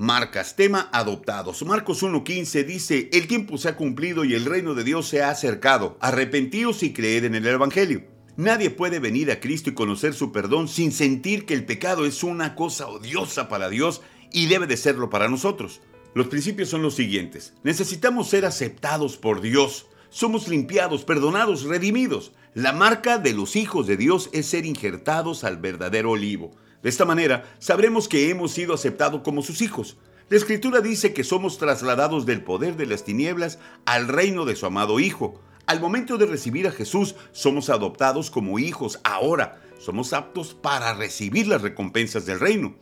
Marcas, tema adoptados. Marcos 1.15 dice, el tiempo se ha cumplido y el reino de Dios se ha acercado. Arrepentíos y creed en el Evangelio. Nadie puede venir a Cristo y conocer su perdón sin sentir que el pecado es una cosa odiosa para Dios y debe de serlo para nosotros. Los principios son los siguientes. Necesitamos ser aceptados por Dios. Somos limpiados, perdonados, redimidos. La marca de los hijos de Dios es ser injertados al verdadero olivo. De esta manera, sabremos que hemos sido aceptados como sus hijos. La Escritura dice que somos trasladados del poder de las tinieblas al reino de su amado Hijo. Al momento de recibir a Jesús, somos adoptados como hijos. Ahora, somos aptos para recibir las recompensas del reino.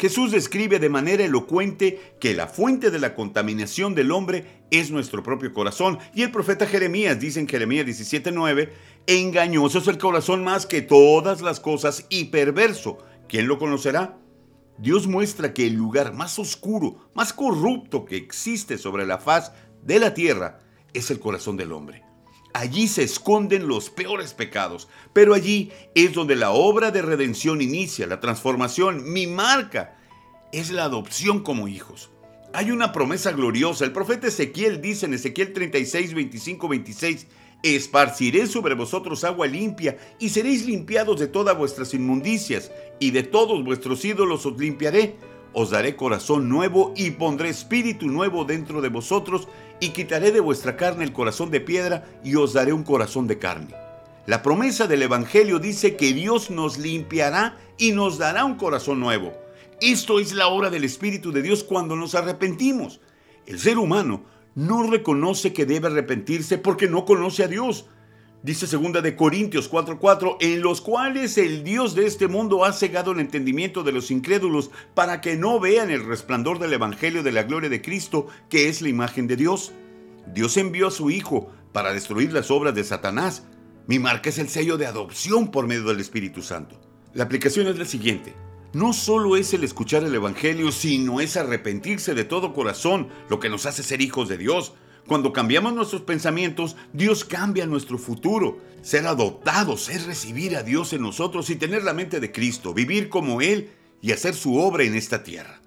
Jesús describe de manera elocuente que la fuente de la contaminación del hombre es nuestro propio corazón. Y el profeta Jeremías dice en Jeremías 17:9, engañoso es el corazón más que todas las cosas y perverso. ¿Quién lo conocerá? Dios muestra que el lugar más oscuro, más corrupto que existe sobre la faz de la tierra es el corazón del hombre. Allí se esconden los peores pecados, pero allí es donde la obra de redención inicia, la transformación, mi marca, es la adopción como hijos. Hay una promesa gloriosa. El profeta Ezequiel dice en Ezequiel 36, 25, 26, Esparciré sobre vosotros agua limpia, y seréis limpiados de todas vuestras inmundicias, y de todos vuestros ídolos os limpiaré. Os daré corazón nuevo y pondré espíritu nuevo dentro de vosotros, y quitaré de vuestra carne el corazón de piedra, y os daré un corazón de carne. La promesa del Evangelio dice que Dios nos limpiará y nos dará un corazón nuevo. Esto es la obra del Espíritu de Dios cuando nos arrepentimos. El ser humano no reconoce que debe arrepentirse porque no conoce a Dios. Dice segunda de Corintios 4:4, en los cuales el Dios de este mundo ha cegado el entendimiento de los incrédulos para que no vean el resplandor del evangelio de la gloria de Cristo, que es la imagen de Dios. Dios envió a su hijo para destruir las obras de Satanás. Mi marca es el sello de adopción por medio del Espíritu Santo. La aplicación es la siguiente no solo es el escuchar el Evangelio, sino es arrepentirse de todo corazón, lo que nos hace ser hijos de Dios. Cuando cambiamos nuestros pensamientos, Dios cambia nuestro futuro. Ser adoptados es recibir a Dios en nosotros y tener la mente de Cristo, vivir como Él y hacer su obra en esta tierra.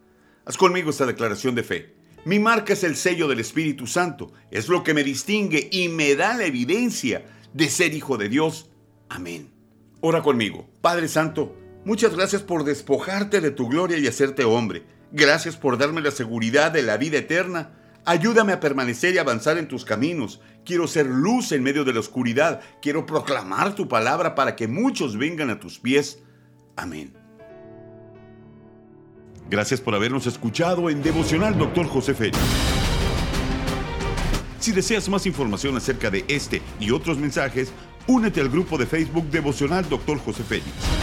Haz conmigo esta declaración de fe. Mi marca es el sello del Espíritu Santo, es lo que me distingue y me da la evidencia de ser hijo de Dios. Amén. Ora conmigo. Padre Santo, Muchas gracias por despojarte de tu gloria y hacerte hombre. Gracias por darme la seguridad de la vida eterna. Ayúdame a permanecer y avanzar en tus caminos. Quiero ser luz en medio de la oscuridad. Quiero proclamar tu palabra para que muchos vengan a tus pies. Amén. Gracias por habernos escuchado en Devocional Dr. José Félix. Si deseas más información acerca de este y otros mensajes, únete al grupo de Facebook Devocional Dr. José Félix.